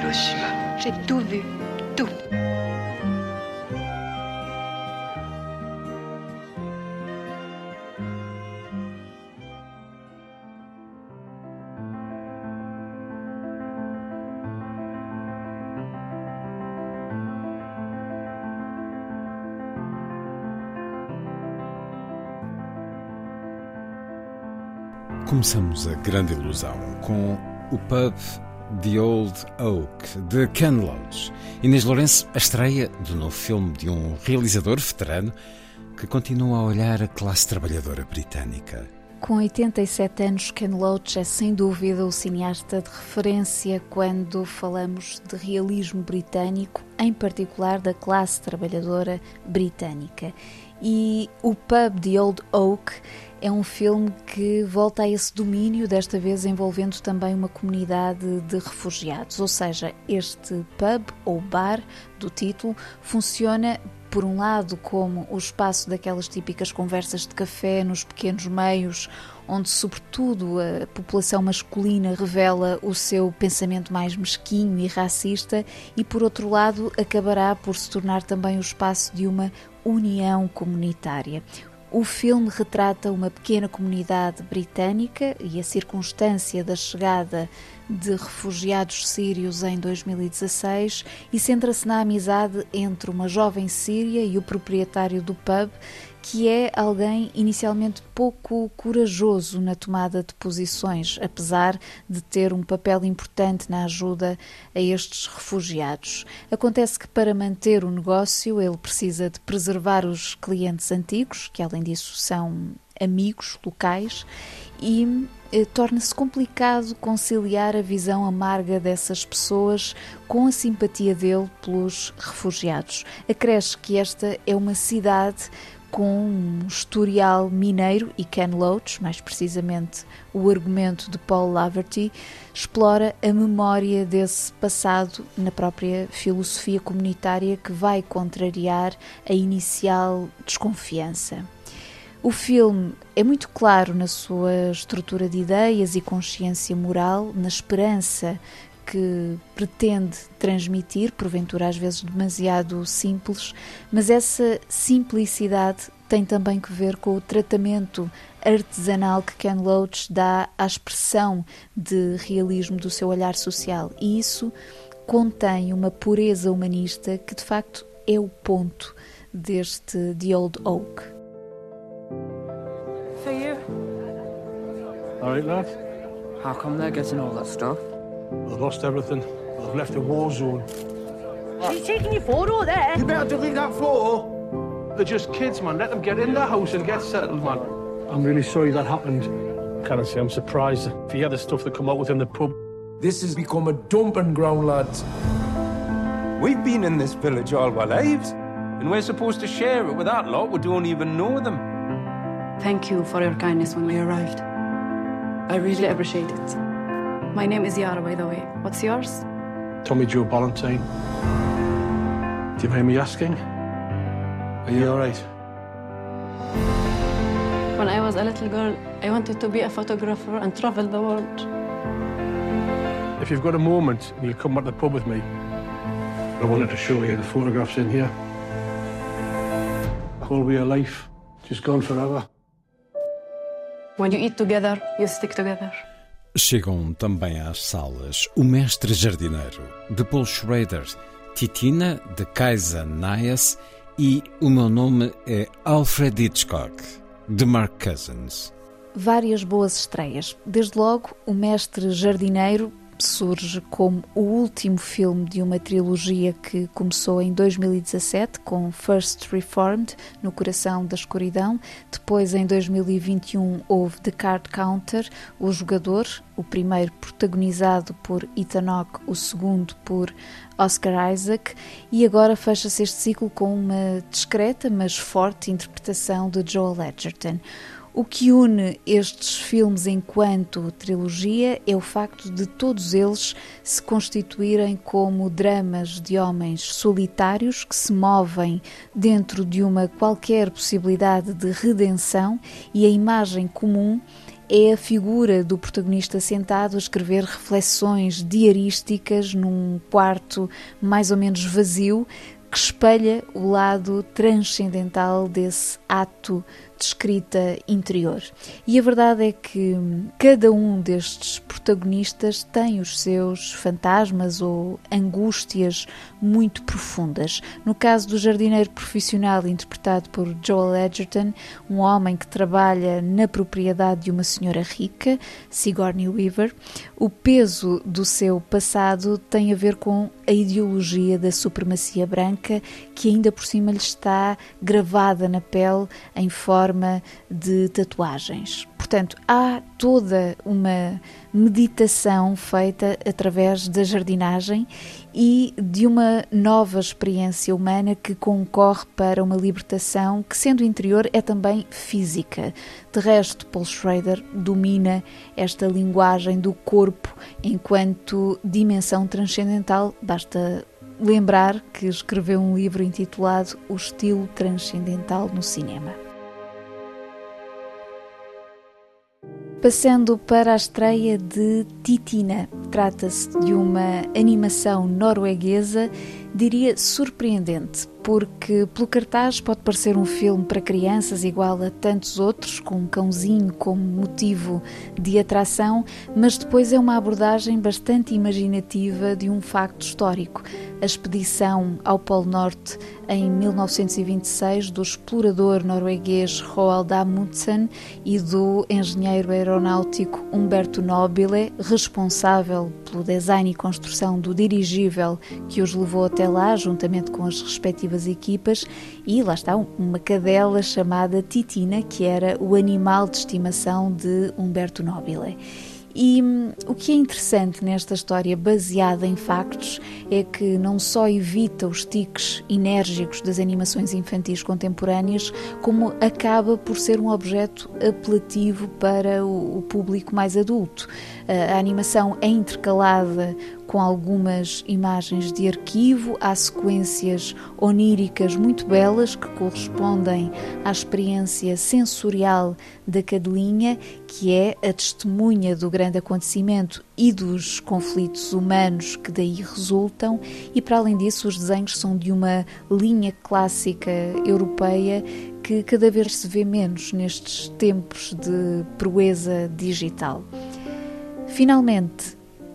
Hiroshima. J'ai tout vu. Tout. Começamos a grande ilusão com o pub The Old Oak, de Ken Loach. Inês Lourenço, a estreia do novo filme de um realizador veterano que continua a olhar a classe trabalhadora britânica. Com 87 anos, Ken Loach é sem dúvida o cineasta de referência quando falamos de realismo britânico, em particular da classe trabalhadora britânica. E o pub The Old Oak é um filme que volta a esse domínio, desta vez envolvendo também uma comunidade de refugiados. Ou seja, este pub ou bar do título funciona por um lado, como o espaço daquelas típicas conversas de café nos pequenos meios, onde, sobretudo, a população masculina revela o seu pensamento mais mesquinho e racista, e, por outro lado, acabará por se tornar também o espaço de uma união comunitária. O filme retrata uma pequena comunidade britânica e a circunstância da chegada de refugiados sírios em 2016 e centra-se na amizade entre uma jovem síria e o proprietário do pub, que é alguém inicialmente pouco corajoso na tomada de posições, apesar de ter um papel importante na ajuda a estes refugiados. Acontece que para manter o negócio ele precisa de preservar os clientes antigos, que além disso são amigos locais, e eh, torna-se complicado conciliar a visão amarga dessas pessoas com a simpatia dele pelos refugiados. Acresce que esta é uma cidade com um historial mineiro e Ken Loach, mais precisamente o argumento de Paul Laverty, explora a memória desse passado na própria filosofia comunitária que vai contrariar a inicial desconfiança. O filme é muito claro na sua estrutura de ideias e consciência moral, na esperança que pretende transmitir, porventura às vezes demasiado simples, mas essa simplicidade tem também que ver com o tratamento artesanal que Ken Loach dá à expressão de realismo do seu olhar social. E isso contém uma pureza humanista que de facto é o ponto deste The Old Oak. For you. All right, lad. How come they're getting all that stuff? I've lost everything. I've left a war zone. She's taking your photo there. You better delete that photo. They're just kids, man. Let them get in the house and get settled, man. I'm really sorry that happened. Can't say I'm surprised. If you hear the stuff that come out within the pub, This has become a dumping ground, lads. We've been in this village all our lives, and we're supposed to share it with that lot We don't even know them. Thank you for your kindness when we arrived. I really appreciate it. My name is Yara, by the way. What's yours? Tommy Joe Ballantyne. Do you mind me asking? Are you all right? When I was a little girl, I wanted to be a photographer and travel the world. If you've got a moment and you'll come back to the pub with me, I wanted to show you the photographs in here. The whole way of life, just gone forever. When you eat together, you stick together. Chegam também às salas O Mestre Jardineiro, de Paul Schrader, Titina, de Kaisa Nias e O Meu Nome é Alfred Hitchcock, de Mark Cousins. Várias boas estreias. Desde logo, O Mestre Jardineiro surge como o último filme de uma trilogia que começou em 2017 com First Reformed, No Coração da Escuridão. Depois, em 2021, houve The Card Counter, O Jogador, o primeiro protagonizado por Ethan Hawke, o segundo por Oscar Isaac, e agora fecha-se este ciclo com uma discreta, mas forte interpretação de Joel Edgerton. O que une estes filmes enquanto trilogia é o facto de todos eles se constituírem como dramas de homens solitários que se movem dentro de uma qualquer possibilidade de redenção e a imagem comum é a figura do protagonista sentado a escrever reflexões diarísticas num quarto mais ou menos vazio que espelha o lado transcendental desse ato de escrita interior. E a verdade é que cada um destes protagonistas tem os seus fantasmas ou angústias muito profundas. No caso do jardineiro profissional interpretado por Joel Edgerton, um homem que trabalha na propriedade de uma senhora rica, Sigourney Weaver, o peso do seu passado tem a ver com a ideologia da supremacia branca que ainda por cima lhe está gravada na pele em forma de tatuagens. Portanto, há toda uma meditação feita através da jardinagem e de uma nova experiência humana que concorre para uma libertação que, sendo interior, é também física. De resto, Paul Schrader domina esta linguagem do corpo enquanto dimensão transcendental. Basta lembrar que escreveu um livro intitulado O Estilo Transcendental no Cinema. Passando para a estreia de Titina, trata-se de uma animação norueguesa, diria surpreendente, porque pelo cartaz pode parecer um filme para crianças igual a tantos outros, com um cãozinho como motivo de atração, mas depois é uma abordagem bastante imaginativa de um facto histórico. A expedição ao Polo Norte em 1926 do explorador norueguês Roald Amundsen e do engenheiro aeronáutico Humberto Nobile, responsável pelo design e construção do dirigível que os levou até lá, juntamente com as respectivas equipas, e lá está uma cadela chamada Titina, que era o animal de estimação de Humberto Nobile. E hum, o que é interessante nesta história baseada em factos é que não só evita os tiques enérgicos das animações infantis contemporâneas, como acaba por ser um objeto apelativo para o público mais adulto. A animação é intercalada com algumas imagens de arquivo, há sequências oníricas muito belas que correspondem à experiência sensorial da cadelinha, que é a testemunha do grande acontecimento e dos conflitos humanos que daí resultam, e para além disso, os desenhos são de uma linha clássica europeia que cada vez se vê menos nestes tempos de proeza digital. Finalmente,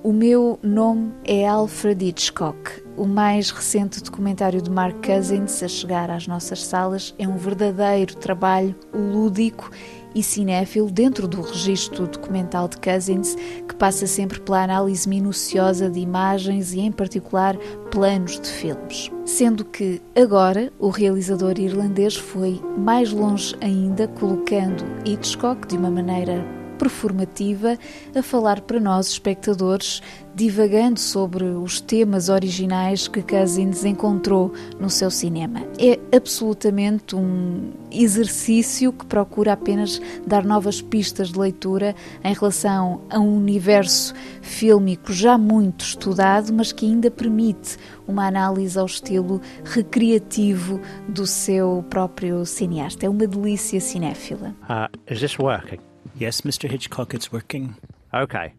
o meu nome é Alfred Hitchcock. O mais recente documentário de Mark Cousins a chegar às nossas salas é um verdadeiro trabalho lúdico e cinéfilo dentro do registro documental de Cousins, que passa sempre pela análise minuciosa de imagens e, em particular, planos de filmes. Sendo que agora o realizador irlandês foi mais longe ainda, colocando Hitchcock de uma maneira performativa a falar para nós, espectadores, divagando sobre os temas originais que Cousins encontrou no seu cinema. É absolutamente um exercício que procura apenas dar novas pistas de leitura em relação a um universo fílmico já muito estudado, mas que ainda permite uma análise ao estilo recreativo do seu próprio cineasta. É uma delícia cinéfila. Uh, is this working? Yes, Mr. Hitchcock, it's working. Okay.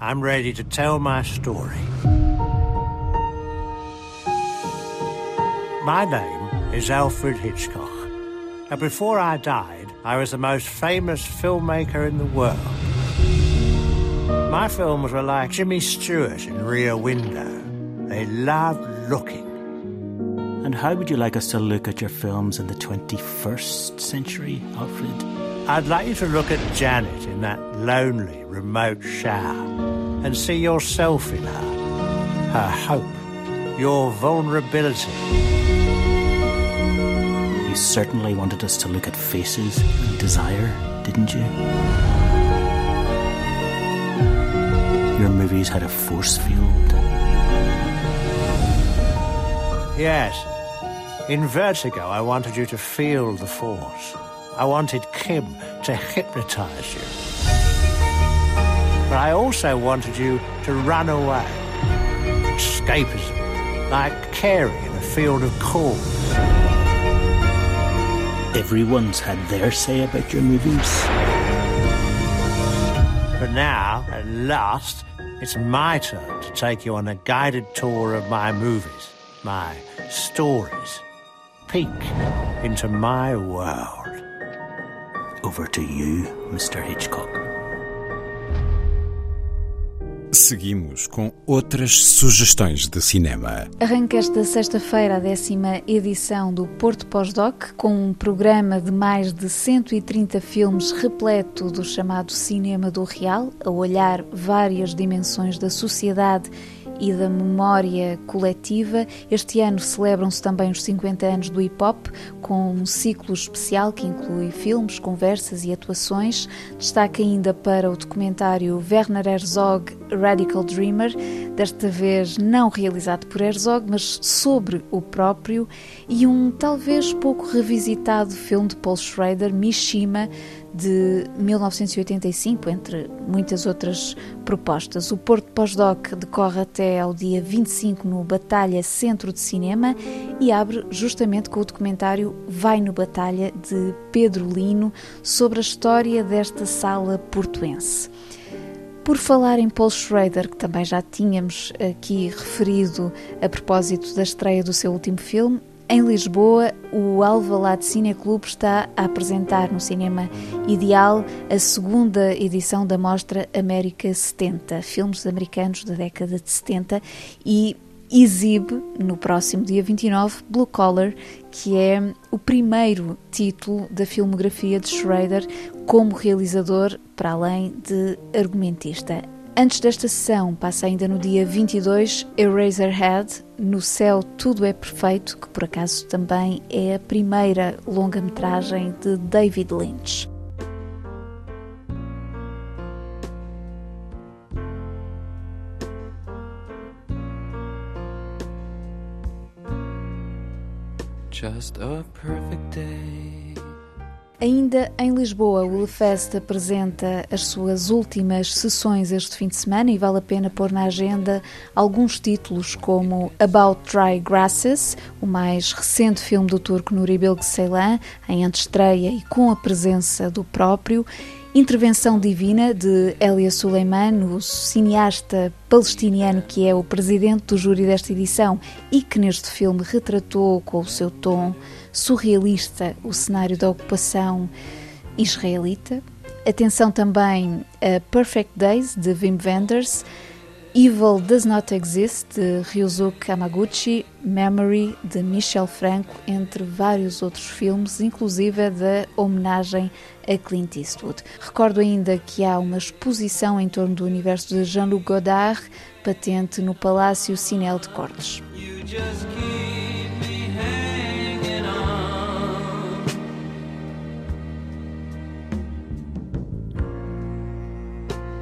I'm ready to tell my story. My name is Alfred Hitchcock. And before I died, I was the most famous filmmaker in the world. My films were like Jimmy Stewart in Rear Window. They loved looking. And how would you like us to look at your films in the 21st century, Alfred? I'd like you to look at Janet in that lonely, remote shower. and see yourself in her, her hope, your vulnerability. You certainly wanted us to look at faces and desire, didn't you? Your movies had a force field. Yes. In Vertigo, I wanted you to feel the force. I wanted Kim to hypnotize you. But I also wanted you to run away. Escapism, like Carey in a field of corn. Everyone's had their say about your movies. But now, at last, it's my turn to take you on a guided tour of my movies, my stories. Peek into my world. Over to you, Mr. Hitchcock. Seguimos com outras sugestões de cinema. Arranca esta sexta-feira a décima edição do Porto Pós-Doc, com um programa de mais de 130 filmes repleto do chamado cinema do real, a olhar várias dimensões da sociedade e da memória coletiva. Este ano celebram-se também os 50 anos do hip hop, com um ciclo especial que inclui filmes, conversas e atuações. Destaque ainda para o documentário Werner Herzog Radical Dreamer, desta vez não realizado por Herzog, mas sobre o próprio, e um talvez pouco revisitado filme de Paul Schrader, Mishima, de 1985, entre muitas outras propostas. O Porto Pós-Doc decorre até ao dia 25 no Batalha Centro de Cinema e abre justamente com o documentário Vai no Batalha, de Pedro Lino, sobre a história desta sala portuense. Por falar em Paul Schrader, que também já tínhamos aqui referido a propósito da estreia do seu último filme, em Lisboa, o Alvalade Cine Clube está a apresentar no Cinema Ideal a segunda edição da mostra América 70, filmes americanos da década de 70, e exibe no próximo dia 29 Blue Collar, que é o primeiro título da filmografia de Schrader como realizador, para além de argumentista. Antes desta sessão, passa ainda no dia 22 Eraserhead, No Céu Tudo é Perfeito, que por acaso também é a primeira longa-metragem de David Lynch. Just a perfect day. Ainda em Lisboa, o LeFest apresenta as suas últimas sessões este fim de semana e vale a pena pôr na agenda alguns títulos como About Dry Grasses, o mais recente filme do turco Nuri Bilge Ceylan, em antestreia e com a presença do próprio, Intervenção Divina, de Elia Suleiman, o cineasta palestiniano que é o presidente do júri desta edição e que neste filme retratou com o seu tom surrealista o cenário da ocupação israelita. Atenção também a Perfect Days, de Wim Wenders, Evil Does Not Exist, de Ryuzuki Hamaguchi, Memory, de Michel Franco, entre vários outros filmes, inclusive da homenagem a Clint Eastwood. Recordo ainda que há uma exposição em torno do universo de Jean-Luc Godard, patente no Palácio Cinel de Cortes.